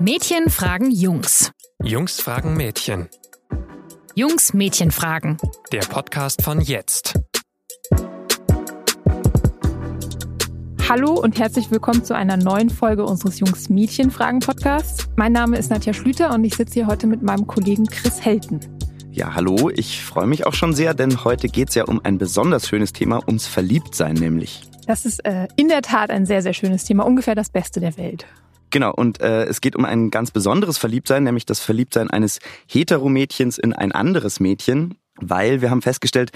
Mädchen fragen Jungs. Jungs fragen Mädchen. Jungs Mädchen fragen. Der Podcast von jetzt. Hallo und herzlich willkommen zu einer neuen Folge unseres Jungs Mädchen Fragen Podcasts. Mein Name ist Nadja Schlüter und ich sitze hier heute mit meinem Kollegen Chris Helten. Ja, hallo, ich freue mich auch schon sehr, denn heute geht es ja um ein besonders schönes Thema, ums Verliebtsein nämlich. Das ist äh, in der Tat ein sehr, sehr schönes Thema, ungefähr das Beste der Welt. Genau, und äh, es geht um ein ganz besonderes Verliebtsein, nämlich das Verliebtsein eines Heteromädchens in ein anderes Mädchen, weil wir haben festgestellt,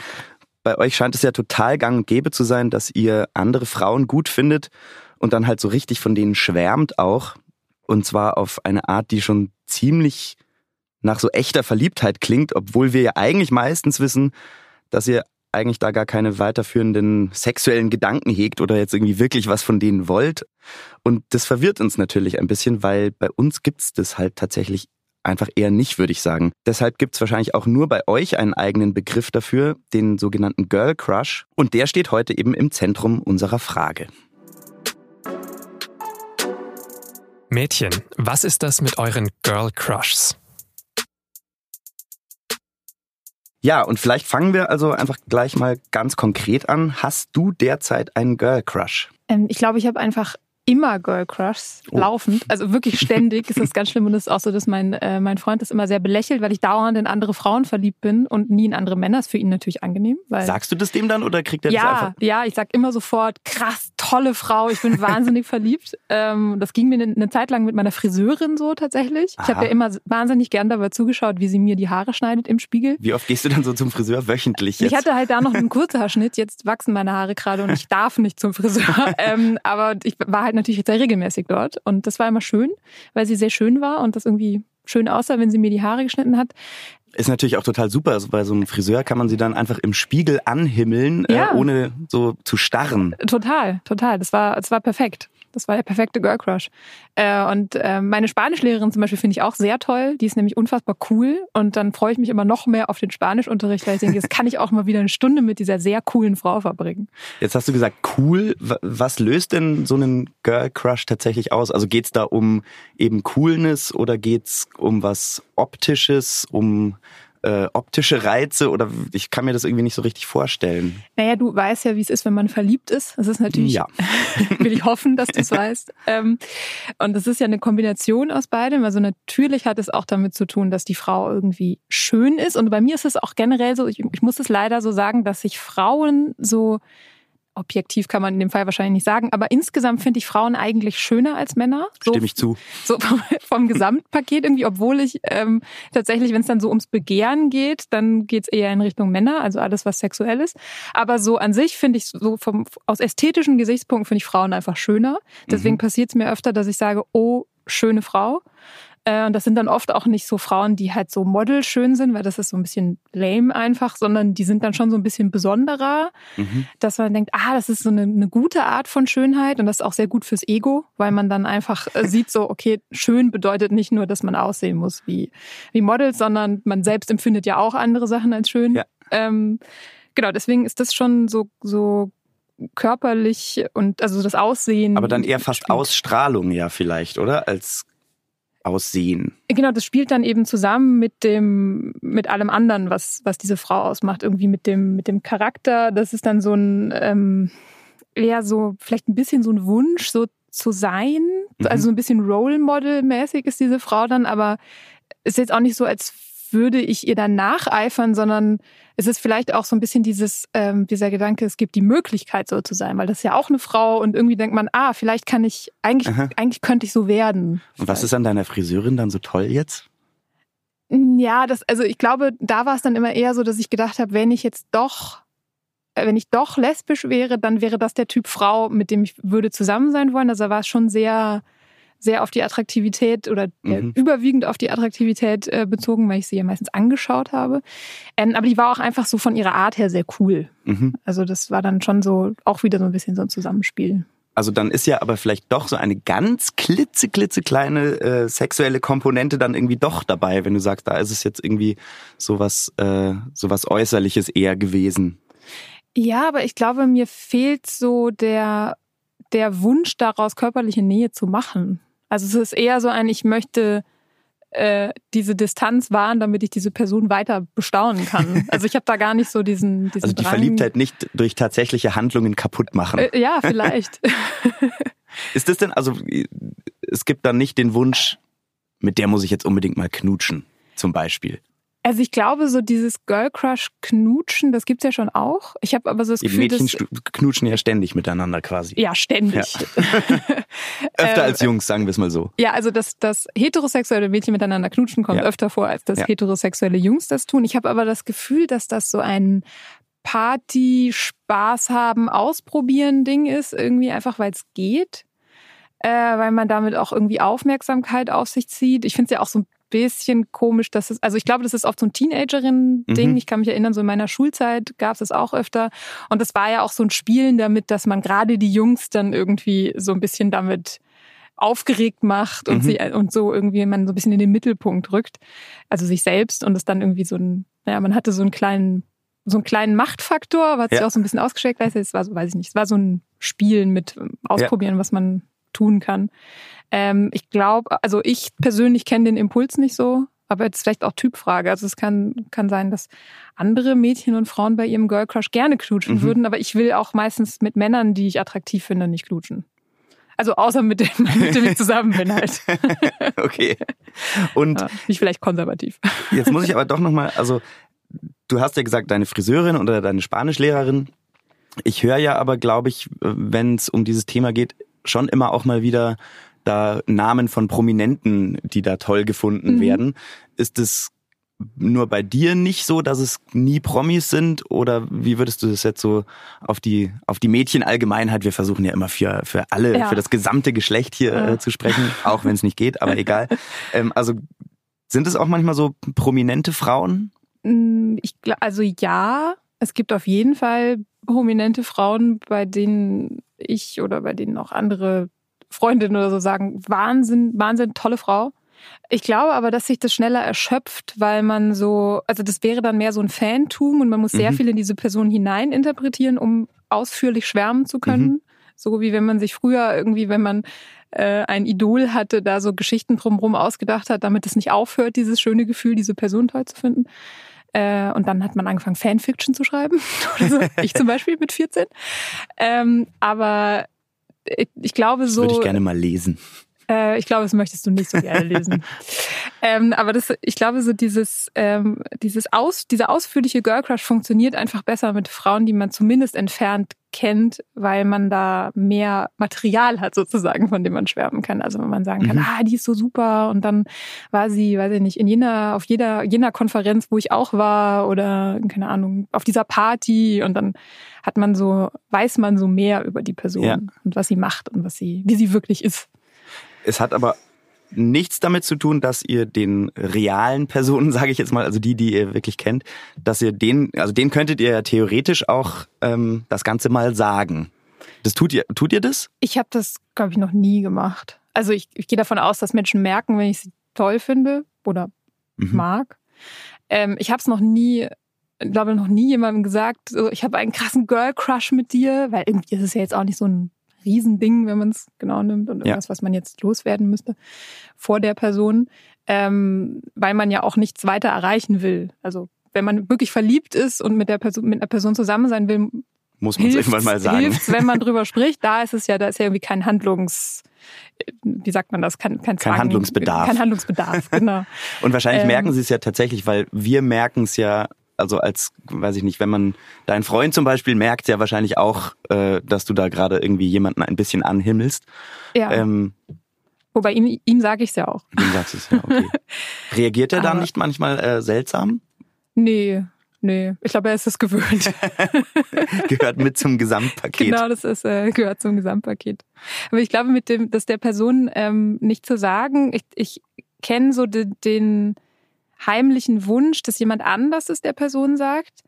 bei euch scheint es ja total gang und gäbe zu sein, dass ihr andere Frauen gut findet und dann halt so richtig von denen schwärmt auch. Und zwar auf eine Art, die schon ziemlich nach so echter Verliebtheit klingt, obwohl wir ja eigentlich meistens wissen, dass ihr eigentlich da gar keine weiterführenden sexuellen Gedanken hegt oder jetzt irgendwie wirklich was von denen wollt. Und das verwirrt uns natürlich ein bisschen, weil bei uns gibt's das halt tatsächlich einfach eher nicht, würde ich sagen. Deshalb gibt's wahrscheinlich auch nur bei euch einen eigenen Begriff dafür, den sogenannten Girl Crush. Und der steht heute eben im Zentrum unserer Frage. Mädchen, was ist das mit euren Girl Crushs? Ja, und vielleicht fangen wir also einfach gleich mal ganz konkret an. Hast du derzeit einen Girl Crush? Ähm, ich glaube, ich habe einfach immer Girl Crushs Oh. laufend, also wirklich ständig. ist das ganz schlimm und es ist auch so, dass mein äh, mein Freund das immer sehr belächelt, weil ich dauernd in andere Frauen verliebt bin und nie in andere Männer. Ist für ihn natürlich angenehm, weil Sagst du das dem dann oder kriegt er das ja, einfach? ja, ich sag immer sofort, krass, tolle Frau, ich bin wahnsinnig verliebt. Ähm, das ging mir eine, eine Zeit lang mit meiner Friseurin so tatsächlich. Ich Aha. habe ja immer wahnsinnig gern dabei zugeschaut, wie sie mir die Haare schneidet im Spiegel. Wie oft gehst du dann so zum Friseur wöchentlich jetzt? Ich hatte halt da noch einen Kurzhaarschnitt, jetzt wachsen meine Haare gerade und ich darf nicht zum Friseur. ähm, aber ich war halt natürlich sehr regelmäßig dort und das war immer schön, weil sie sehr schön war und das irgendwie schön aussah, wenn sie mir die Haare geschnitten hat. Ist natürlich auch total super. Also bei so einem Friseur kann man sie dann einfach im Spiegel anhimmeln, Ja. äh, ohne so zu starren. Total, total. Das war, das war perfekt. Das war der perfekte Girl Crush. Äh, und äh, meine Spanischlehrerin zum Beispiel finde ich auch sehr toll. Die ist nämlich unfassbar cool. Und dann freue ich mich immer noch mehr auf den Spanischunterricht, weil ich denke, jetzt kann ich auch mal wieder eine Stunde mit dieser sehr coolen Frau verbringen. Jetzt hast du gesagt, cool. Was löst denn so einen Girl Crush tatsächlich aus? Also geht's da um eben Coolness oder geht's um was Optisches, um äh, optische Reize oder ich kann mir das irgendwie nicht so richtig vorstellen. Naja, du weißt ja, wie es ist, wenn man verliebt ist. Das ist natürlich, Ja. will ich hoffen, dass du es weißt. Ähm, und das ist ja eine Kombination aus beidem. Also natürlich hat es auch damit zu tun, dass die Frau irgendwie schön ist. Und bei mir ist es auch generell so, ich, ich muss es leider so sagen, dass sich Frauen so objektiv kann man in dem Fall wahrscheinlich nicht sagen, aber insgesamt finde ich Frauen eigentlich schöner als Männer. So, Stimme ich zu. so vom, vom Gesamtpaket irgendwie, obwohl ich ähm, tatsächlich, wenn es dann so ums Begehren geht, dann geht's eher in Richtung Männer, also alles, was sexuell ist. Aber so an sich finde ich so vom aus ästhetischen Gesichtspunkten finde ich Frauen einfach schöner. Deswegen Mhm. passiert es mir öfter, dass ich sage, oh, schöne Frau. Äh, Und das sind dann oft auch nicht so Frauen, die halt so modelschön sind, weil das ist so ein bisschen lame einfach, sondern die sind dann schon so ein bisschen besonderer Mhm. dass man denkt, ah, das ist so eine, eine gute Art von Schönheit und das ist auch sehr gut fürs Ego, weil man dann einfach äh, sieht so, okay, schön bedeutet nicht nur, dass man aussehen muss wie, wie Models, sondern man selbst empfindet ja auch andere Sachen als schön. Ja. Ähm, genau, deswegen ist das schon so, so körperlich und also das Aussehen. Aber dann eher fast spielt. Ausstrahlung ja vielleicht, oder? Als Aussehen. Genau, das spielt dann eben zusammen mit dem, mit allem anderen, was, was diese Frau ausmacht. Irgendwie mit dem, mit dem Charakter. Das ist dann so ein, ähm, eher so, vielleicht ein bisschen so ein Wunsch, so zu sein. Mhm. Also so ein bisschen Role Model-mäßig ist diese Frau dann, aber ist jetzt auch nicht so, als würde ich ihr dann nacheifern, sondern es ist vielleicht auch so ein bisschen dieses, ähm, dieser Gedanke, es gibt die Möglichkeit, so zu sein, weil das ist ja auch eine Frau und irgendwie denkt man, ah, vielleicht kann ich, eigentlich, Aha. eigentlich könnte ich so werden. Und was ist an deiner Friseurin dann so toll jetzt? Ja, das, also ich glaube, da war es dann immer eher so, dass ich gedacht habe, wenn ich jetzt doch, äh, wenn ich doch lesbisch wäre, dann wäre das der Typ Frau, mit dem ich würde zusammen sein wollen. Also da war es schon sehr, sehr auf die Attraktivität oder äh, Mhm. überwiegend auf die Attraktivität äh, bezogen, weil ich sie ja meistens angeschaut habe. Ähm, aber die war auch einfach so von ihrer Art her sehr cool. Mhm. Also das war dann schon so auch wieder so ein bisschen so ein Zusammenspiel. Also dann ist ja aber vielleicht doch so eine ganz klitze, klitzekleine äh, sexuelle Komponente dann irgendwie doch dabei, wenn du sagst, da ist es jetzt irgendwie sowas, äh, sowas Äußerliches eher gewesen. Ja, aber ich glaube, mir fehlt so der, der Wunsch daraus, körperliche Nähe zu machen. Also es ist eher so ein, ich möchte äh, diese Distanz wahren, damit ich diese Person weiter bestaunen kann. Also ich habe da gar nicht so diesen, diesen Also die Drang. Verliebtheit nicht durch tatsächliche Handlungen kaputt machen. Äh, ja, vielleicht. Ist das denn, also es gibt dann nicht den Wunsch, mit der muss ich jetzt unbedingt mal knutschen, zum Beispiel. Also ich glaube, so dieses Girl Crush knutschen, das gibt's ja schon auch. Ich habe aber so das Die Gefühl, Mädchen dass knutschen ja ständig miteinander quasi. ja ständig. Öfter äh, als Jungs, sagen wir es mal so. Ja, also dass das heterosexuelle Mädchen miteinander knutschen kommt Ja. öfter vor, als dass Ja. heterosexuelle Jungs das tun. Ich habe aber das Gefühl, dass das so ein Party, Spaß haben, ausprobieren Ding ist, irgendwie einfach, weil es geht. Äh, weil man damit auch irgendwie Aufmerksamkeit auf sich zieht. Ich finde es ja auch so ein bisschen komisch, dass es, also ich glaube, das ist oft so ein Teenagerin-Ding. Mhm. Ich kann mich erinnern, so in meiner Schulzeit gab es das auch öfter. Und das war ja auch so ein Spielen damit, dass man gerade die Jungs dann irgendwie so ein bisschen damit aufgeregt macht und Mhm. sie und so irgendwie man so ein bisschen in den Mittelpunkt rückt, also sich selbst und es dann irgendwie so ein, naja, man hatte so einen kleinen, so einen kleinen Machtfaktor, aber hat sich Ja. auch so ein bisschen ausgeschickt, weiß ich, es war so, weiß ich nicht, es war so ein Spielen mit ähm, Ausprobieren, was man tun kann. Ähm, ich glaube, also ich persönlich kenne den Impuls nicht so, aber jetzt vielleicht auch Typfrage. Also es kann, kann sein, dass andere Mädchen und Frauen bei ihrem Girl Crush gerne knutschen Mhm. würden, aber ich will auch meistens mit Männern, die ich attraktiv finde, nicht knutschen. Also außer mit dem, mit dem ich zusammen bin halt. Okay. Und Ja, nicht vielleicht konservativ. jetzt muss ich aber doch nochmal, also du hast ja gesagt, deine Friseurin oder deine Spanischlehrerin. Ich höre ja aber, glaube ich, wenn es um dieses Thema geht, schon immer auch mal wieder da Namen von Prominenten, die da toll gefunden Mhm. werden. Ist es nur bei dir nicht so, dass es nie Promis sind? Oder wie würdest du das jetzt so auf die, auf die Mädchenallgemeinheit, wir versuchen ja immer für, für alle, Ja. für das gesamte Geschlecht hier Ja. äh, zu sprechen, auch wenn es nicht geht, aber egal. Ähm, also sind es auch manchmal so prominente Frauen? Mm, Ich, also ja, es gibt auf jeden Fall prominente Frauen, bei denen ich oder bei denen auch andere Freundinnen oder so sagen, Wahnsinn, Wahnsinn, tolle Frau. Ich glaube aber, dass sich das schneller erschöpft, weil man so, also das wäre dann mehr so ein Fantum und man muss sehr Mhm. viel in diese Person hineininterpretieren, um ausführlich schwärmen zu können. So wie wenn man sich früher irgendwie, wenn man äh, ein Idol hatte, da so Geschichten drumherum ausgedacht hat, damit es nicht aufhört, dieses schöne Gefühl, diese Person toll zu finden. Äh, und dann hat man angefangen, Fanfiction zu schreiben. So. Ich zum Beispiel mit 14. Ähm, aber ich, ich glaube Das so. würde ich gerne mal lesen. Äh, ich glaube, das möchtest du nicht so gerne lesen. ähm, aber das, ich glaube, so dieses, ähm, dieses Aus, dieser ausführliche Girl Crush funktioniert einfach besser mit Frauen, die man zumindest entfernt kennt, weil man da mehr Material hat sozusagen, von dem man schwärmen kann. Also wenn man sagen kann, Mhm. ah, die ist so super und dann war sie, weiß ich nicht, in jener, auf jeder, jener Konferenz, wo ich auch war oder, keine Ahnung, auf dieser Party und dann hat man so, weiß man so mehr über die Person Ja. und was sie macht und was sie, wie sie wirklich ist. Es hat aber nichts damit zu tun, dass ihr den realen Personen, sage ich jetzt mal, also die, die ihr wirklich kennt, dass ihr den, also den könntet ihr ja theoretisch auch ähm, das Ganze mal sagen. Das tut ihr, tut ihr das? Ich habe das, glaube ich, noch nie gemacht. Also ich, ich gehe davon aus, dass Menschen merken, wenn ich sie toll finde oder Mhm. mag. Ähm, ich habe es noch nie, ich glaube noch nie jemandem gesagt, ich habe einen krassen Girl Crush mit dir, weil irgendwie ist es ja jetzt auch nicht so ein Riesending, wenn man es genau nimmt und Ja. irgendwas, was man jetzt loswerden müsste vor der Person, ähm, weil man ja auch nichts weiter erreichen will. Also wenn man wirklich verliebt ist und mit der Person, mit einer Person zusammen sein will, Muss man es irgendwann mal sagen. Hilft's, wenn man drüber spricht. Da ist es ja, da ist ja irgendwie kein Handlungs, wie sagt man das, kein, kein, Zwang, Handlungsbedarf. Kein Handlungsbedarf, genau. Und wahrscheinlich Ähm. merken sie es ja tatsächlich, weil wir merken es ja, also als, weiß ich nicht, wenn man, dein Freund zum Beispiel merkt ja wahrscheinlich auch, äh, dass du da gerade irgendwie jemanden ein bisschen anhimmelst. Ja. Ähm, Wobei ihm, ihm sage ich es ja auch. du sagst es ja, okay. Reagiert er dann Aber- nicht manchmal äh, seltsam? Nee, nee. Ich glaube, er ist es gewöhnt. Gehört mit zum Gesamtpaket. Genau, das ist, äh, gehört zum Gesamtpaket. Aber ich glaube, mit dem, dass der Person ähm, nicht zu sagen, ich, ich kenne so den, den heimlichen Wunsch, dass jemand anders es der Person sagt,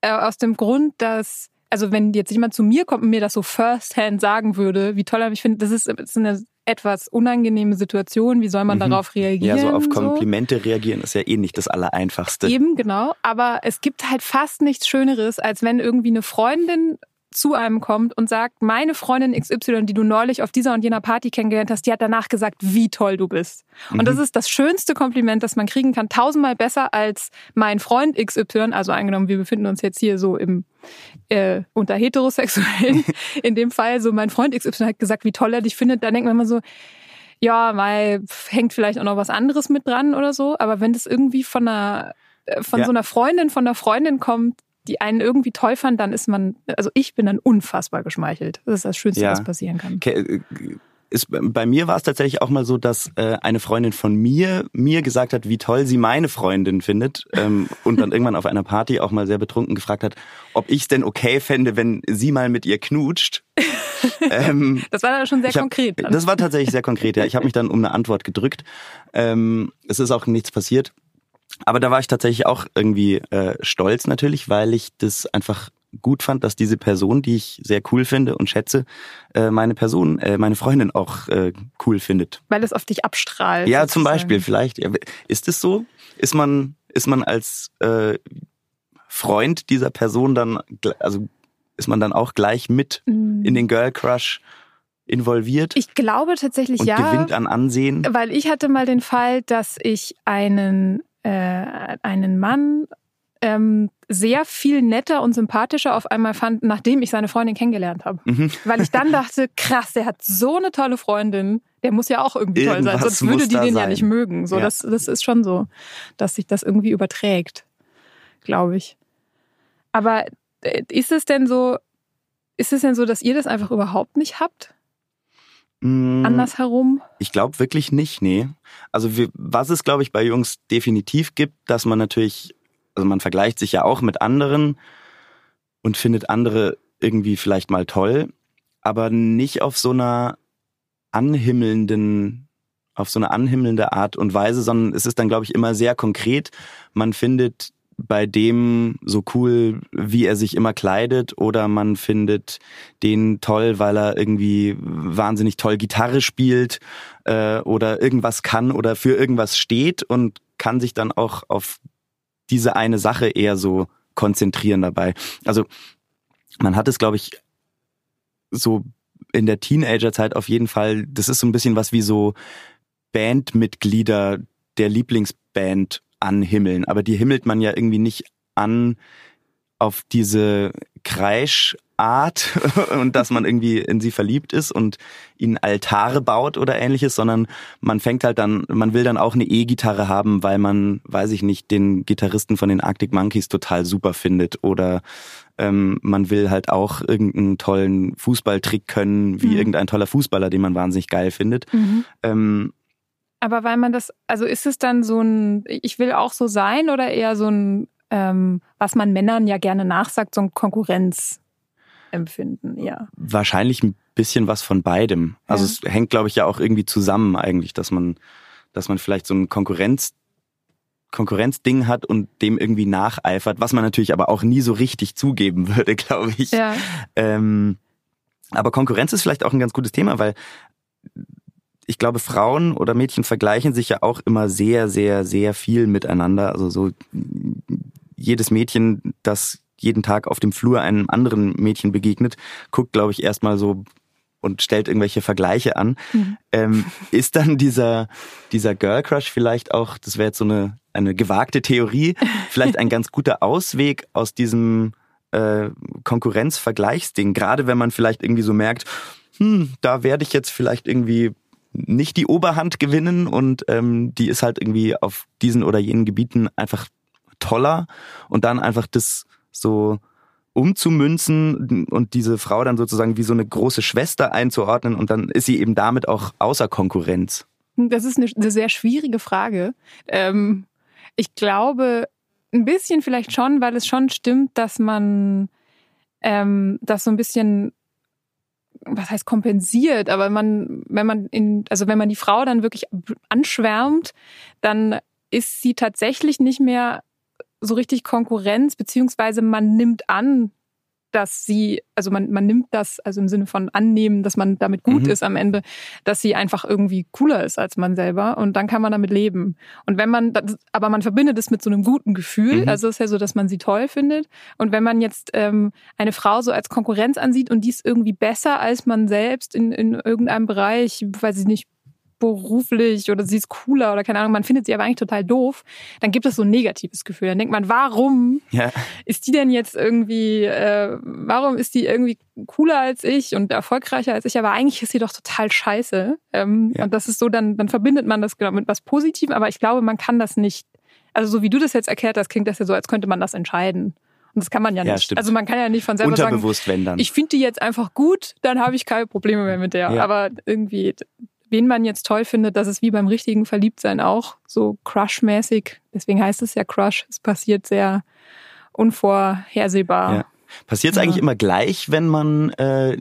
äh, aus dem Grund, dass also wenn jetzt jemand zu mir kommt und mir das so firsthand sagen würde, wie toll er mich findet, das ist, das ist eine etwas unangenehme Situation, wie soll man Mhm. darauf reagieren? Ja, so auf Komplimente reagieren ist ja eh nicht das Allereinfachste. Eben, genau. Aber es gibt halt fast nichts Schöneres, als wenn irgendwie eine Freundin zu einem kommt und sagt, meine Freundin XY, die du neulich auf dieser und jener Party kennengelernt hast, die hat danach gesagt, wie toll du bist. Mhm. Und das ist das schönste Kompliment, das man kriegen kann. Tausendmal besser als mein Freund XY, also eingenommen, wir befinden uns jetzt hier so im äh, unter Heterosexuellen. In dem Fall so, mein Freund XY hat gesagt, wie toll er dich findet. Da denkt man immer so, ja, mal hängt vielleicht auch noch was anderes mit dran oder so. Aber wenn das irgendwie von einer äh, von ja. so einer Freundin, von einer Freundin kommt, die einen irgendwie toll fand, dann ist man, also ich bin dann unfassbar geschmeichelt. Das ist das Schönste, ja. was passieren kann. Okay. Äh, ist, bei mir war es tatsächlich auch mal so, dass äh, eine Freundin von mir mir gesagt hat, wie toll sie meine Freundin findet ähm, und dann irgendwann auf einer Party auch mal sehr betrunken gefragt hat, ob ich es denn okay fände, wenn sie mal mit ihr knutscht. ähm, das war dann schon sehr hab, konkret. Dann. Das war tatsächlich sehr konkret, ja. Ich habe mich dann um eine Antwort gedrückt. Ähm, es ist auch nichts passiert. Aber da war ich tatsächlich auch irgendwie äh, stolz natürlich, weil ich das einfach gut fand, dass diese Person, die ich sehr cool finde und schätze, äh, meine Person, äh, meine Freundin auch äh, cool findet. Weil es auf dich abstrahlt. Ja, sozusagen. zum Beispiel vielleicht. Ist es so? Ist man, ist man als äh, Freund dieser Person dann, also ist man dann auch gleich mit mm. in den Girl Crush involviert? Ich glaube tatsächlich und ja. gewinnt an Ansehen. Weil ich hatte mal den Fall, dass ich einen äh, einen Mann ähm, sehr viel netter und sympathischer auf einmal fand, nachdem ich seine Freundin kennengelernt habe. Mhm. Weil ich dann dachte, krass, der hat so eine tolle Freundin, der muss ja auch irgendwie toll sein, sonst würde die den sein. ja nicht mögen. So, ja. das, das ist schon so, dass sich das irgendwie überträgt, glaube ich. Aber äh, ist es denn so, ist es denn so, dass ihr das einfach überhaupt nicht habt? Mm, Andersherum? Ich glaube wirklich nicht, nee. Also wir, was es, glaube ich, bei Jungs definitiv gibt, dass man natürlich, also man vergleicht sich ja auch mit anderen und findet andere irgendwie vielleicht mal toll, aber nicht auf so einer anhimmelnden, auf so eine anhimmelnde Art und Weise, sondern es ist dann, glaube ich, immer sehr konkret. Man findet bei dem so cool, wie er sich immer kleidet, oder man findet den toll, weil er irgendwie wahnsinnig toll Gitarre spielt äh, oder irgendwas kann oder für irgendwas steht und kann sich dann auch auf diese eine Sache eher so konzentrieren dabei. Also man hat es, glaube ich, so in der Teenagerzeit auf jeden Fall, das ist so ein bisschen was wie so Bandmitglieder der Lieblingsband anhimmeln. Aber die himmelt man ja irgendwie nicht an auf diese Kreischart und dass man irgendwie in sie verliebt ist und ihnen Altare baut oder ähnliches, sondern man fängt halt dann, man will dann auch eine E-Gitarre haben, weil man, weiß ich nicht, den Gitarristen von den Arctic Monkeys total super findet oder ähm, man will halt auch irgendeinen tollen Fußballtrick können, wie mhm. irgendein toller Fußballer, den man wahnsinnig geil findet. Mhm. Ähm, aber weil man das, also ist es dann so ein, ich will auch so sein oder eher so ein, ähm, was man Männern ja gerne nachsagt, so ein Konkurrenzempfinden, ja. Wahrscheinlich ein bisschen was von beidem. Also ja. es hängt, glaube ich, ja auch irgendwie zusammen eigentlich, dass man, dass man vielleicht so ein Konkurrenz, Konkurrenzding hat und dem irgendwie nacheifert, was man natürlich aber auch nie so richtig zugeben würde, glaube ich. Ja. Ähm, aber Konkurrenz ist vielleicht auch ein ganz gutes Thema, weil ich glaube, Frauen oder Mädchen vergleichen sich ja auch immer sehr, sehr, sehr viel miteinander. Also so jedes Mädchen, das jeden Tag auf dem Flur einem anderen Mädchen begegnet, guckt, glaube ich, erstmal so und stellt irgendwelche Vergleiche an. Mhm. Ähm, ist dann dieser, dieser Girl Crush vielleicht auch, das wäre jetzt so eine, eine gewagte Theorie, vielleicht ein ganz guter Ausweg aus diesem äh, Konkurrenzvergleichsding, gerade wenn man vielleicht irgendwie so merkt, hm, da werde ich jetzt vielleicht irgendwie nicht die Oberhand gewinnen und ähm, die ist halt irgendwie auf diesen oder jenen Gebieten einfach toller und dann einfach das so umzumünzen und diese Frau dann sozusagen wie so eine große Schwester einzuordnen und dann ist sie eben damit auch außer Konkurrenz. Das ist eine, eine sehr schwierige Frage. Ähm, ich glaube, ein bisschen vielleicht schon, weil es schon stimmt, dass man ähm, das so ein bisschen was heißt kompensiert, aber man, wenn man in, also wenn man die Frau dann wirklich anschwärmt, dann ist sie tatsächlich nicht mehr so richtig Konkurrenz, beziehungsweise man nimmt an, dass sie, also man, man nimmt das, also im Sinne von annehmen, dass man damit gut Mhm. ist am Ende, dass sie einfach irgendwie cooler ist als man selber und dann kann man damit leben. Und wenn man, das, aber man verbindet es mit so einem guten Gefühl, Mhm. also es ist ja so, dass man sie toll findet. Und wenn man jetzt ähm, eine Frau so als Konkurrenz ansieht und die ist irgendwie besser als man selbst in, in irgendeinem Bereich, weiß ich nicht, beruflich oder sie ist cooler oder keine Ahnung, man findet sie aber eigentlich total doof, dann gibt es so ein negatives Gefühl. Dann denkt man, warum Ja. ist die denn jetzt irgendwie, äh, warum ist die irgendwie cooler als ich und erfolgreicher als ich, aber eigentlich ist sie doch total scheiße. Ähm, Ja. Und das ist so, dann, dann verbindet man das genau mit was Positivem, aber ich glaube, man kann das nicht, also so wie du das jetzt erklärt hast, klingt das ja so, als könnte man das entscheiden. Und das kann man ja Ja, nicht. stimmt. Also man kann ja nicht von selber sagen, wenn dann. ich finde die jetzt einfach gut, dann habe ich keine Probleme mehr mit der. Ja. Aber irgendwie, wen man jetzt toll findet, das ist wie beim richtigen Verliebtsein auch, so Crush-mäßig. Deswegen heißt es ja Crush. Es passiert sehr unvorhersehbar. Ja. Passiert es Ja. eigentlich immer gleich, wenn man äh,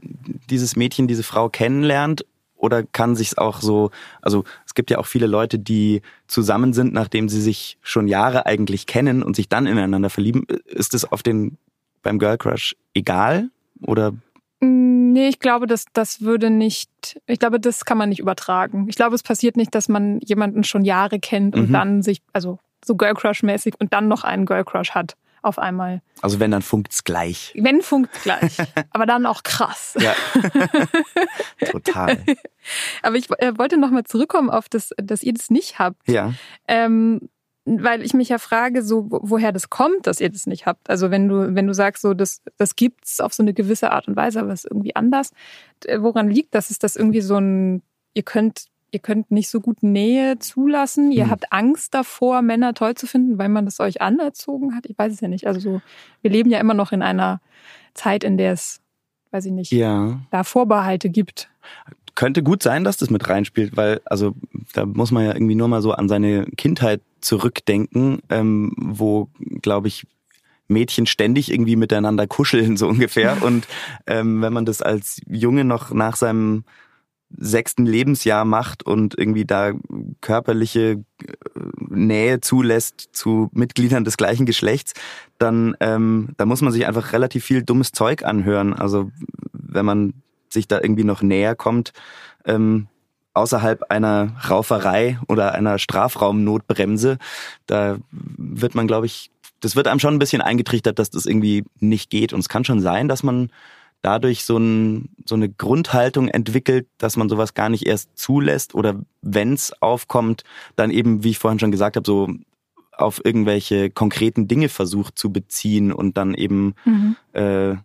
dieses Mädchen, diese Frau kennenlernt? Oder kann sich's auch so, also es gibt ja auch viele Leute, die zusammen sind, nachdem sie sich schon Jahre eigentlich kennen und sich dann ineinander verlieben. Ist es auf den beim Girl Crush egal? Oder Nee, ich glaube, das, das würde nicht, ich glaube, das kann man nicht übertragen. Ich glaube, es passiert nicht, dass man jemanden schon Jahre kennt und Mhm. dann sich, also so Girl Crush-mäßig und dann noch einen Girl Crush hat auf einmal. also wenn, dann funkt's gleich. Wenn funkt gleich, aber dann auch krass. Ja. Total. Aber ich äh, wollte noch mal zurückkommen auf das, dass ihr das nicht habt, Ja. ähm, weil ich mich ja frage, so wo- woher das kommt, dass ihr das nicht habt. Also wenn du wenn du sagst, so das das gibt's auf so eine gewisse Art und Weise, aber es ist irgendwie anders. Äh, Woran liegt das? Ist das irgendwie so ein ihr könnt ihr könnt nicht so gut Nähe zulassen, ihr Hm. habt Angst davor, Männer toll zu finden, weil man das euch anerzogen hat. Ich weiß es ja nicht. Also so, wir leben ja immer noch in einer Zeit, in der es, weiß ich nicht, Ja. da Vorbehalte gibt. Könnte gut sein, dass das mit reinspielt, weil, also da muss man ja irgendwie nur mal so an seine Kindheit zurückdenken, ähm, wo, glaube ich, Mädchen ständig irgendwie miteinander kuscheln, so ungefähr. Und ähm, wenn man das als Junge noch nach seinem sechsten Lebensjahr macht und irgendwie da körperliche äh, Nähe zulässt zu Mitgliedern des gleichen Geschlechts, dann ähm, da muss man sich einfach relativ viel dummes Zeug anhören. Also wenn man sich da irgendwie noch näher kommt, ähm, außerhalb einer Rauferei oder einer Strafraumnotbremse, da wird man, glaube ich, das wird einem schon ein bisschen eingetrichtert, dass das irgendwie nicht geht. Und es kann schon sein, dass man dadurch so, ein, so eine Grundhaltung entwickelt, dass man sowas gar nicht erst zulässt oder wenn es aufkommt, dann eben, wie ich vorhin schon gesagt habe, so auf irgendwelche konkreten Dinge versucht zu beziehen und dann eben äh,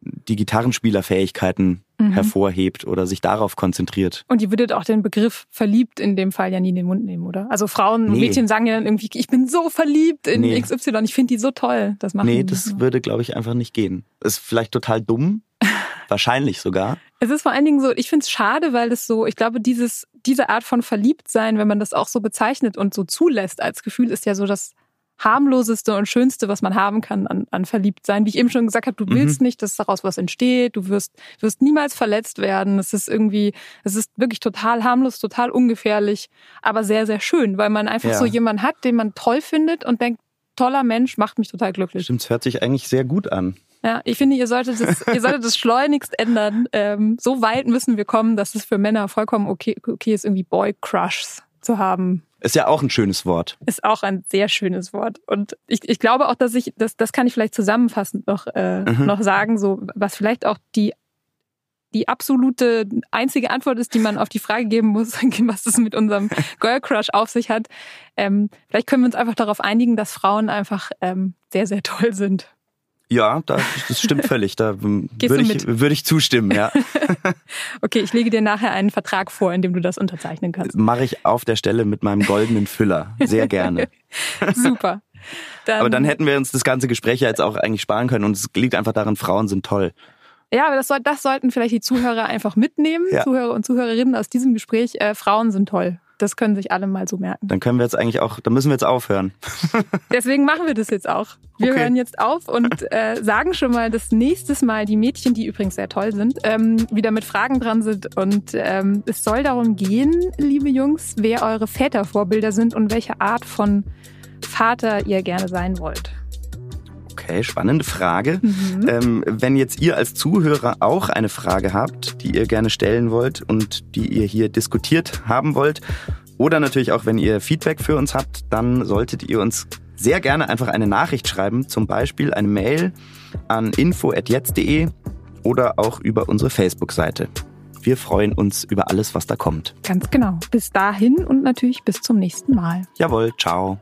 die Gitarrenspielerfähigkeiten Mhm. hervorhebt oder sich darauf konzentriert. Und ihr würdet auch den Begriff verliebt in dem Fall ja nie in den Mund nehmen, oder? Also Frauen und Nee. Mädchen sagen ja dann irgendwie, ich bin so verliebt in Nee. XY, ich finde die so toll. Das machen Nee, das nicht. würde, glaube ich, einfach nicht gehen. Ist vielleicht total dumm, wahrscheinlich sogar. Es ist vor allen Dingen so, ich finde es schade, weil das so, ich glaube, dieses, diese Art von Verliebtsein, wenn man das auch so bezeichnet und so zulässt als Gefühl, ist ja so das harmloseste und schönste, was man haben kann an, an Verliebtsein. Wie ich eben schon gesagt habe, du Mhm. willst nicht, dass daraus was entsteht, du wirst, wirst niemals verletzt werden. Es ist irgendwie, es ist wirklich total harmlos, total ungefährlich, aber sehr, sehr schön, weil man einfach Ja. so jemanden hat, den man toll findet und denkt, toller Mensch, macht mich total glücklich. Stimmt, es hört sich eigentlich sehr gut an. Ja, ich finde, ihr solltet das, ihr solltet das schleunigst ändern. Ähm, so weit müssen wir kommen, dass es für Männer vollkommen okay, okay ist, irgendwie Boy-Crushs zu haben. Ist ja auch ein schönes Wort. Ist auch ein sehr schönes Wort. Und ich, ich glaube auch, dass ich, das, das kann ich vielleicht zusammenfassend noch, äh, Mhm. noch sagen, so, was vielleicht auch die, die absolute einzige Antwort ist, die man auf die Frage geben muss, was es mit unserem Girl Crush auf sich hat. Ähm, vielleicht können wir uns einfach darauf einigen, dass Frauen einfach ähm, sehr, sehr toll sind. Ja, das, das stimmt völlig. Da würde ich, würde ich zustimmen, ja. Okay, ich lege dir nachher einen Vertrag vor, in dem du das unterzeichnen kannst. Mache ich auf der Stelle mit meinem goldenen Füller. Sehr gerne. Super. Dann, Aber dann hätten wir uns das ganze Gespräch ja jetzt auch eigentlich sparen können und es liegt einfach daran, Frauen sind toll. ja, aber das, soll, das sollten vielleicht die Zuhörer einfach mitnehmen, Ja. Zuhörer und Zuhörerinnen aus diesem Gespräch. Äh, Frauen sind toll. Das können sich alle mal so merken. Dann können wir jetzt eigentlich auch, dann müssen wir jetzt aufhören. Deswegen machen wir das jetzt auch. Wir Okay. hören jetzt auf und äh, sagen schon mal, dass nächstes Mal die Mädchen, die übrigens sehr toll sind, ähm, wieder mit Fragen dran sind. Und ähm, es soll darum gehen, liebe Jungs, wer eure Vätervorbilder sind und welche Art von Vater ihr gerne sein wollt. Okay, spannende Frage. Mhm. Ähm, wenn jetzt ihr als Zuhörer auch eine Frage habt, die ihr gerne stellen wollt und die ihr hier diskutiert haben wollt, oder natürlich auch, wenn ihr Feedback für uns habt, dann solltet ihr uns sehr gerne einfach eine Nachricht schreiben, zum Beispiel eine Mail an info.jetzt.de oder auch über unsere Facebook-Seite. Wir freuen uns über alles, was da kommt. Ganz genau. Bis dahin und natürlich bis zum nächsten Mal. Jawohl, ciao.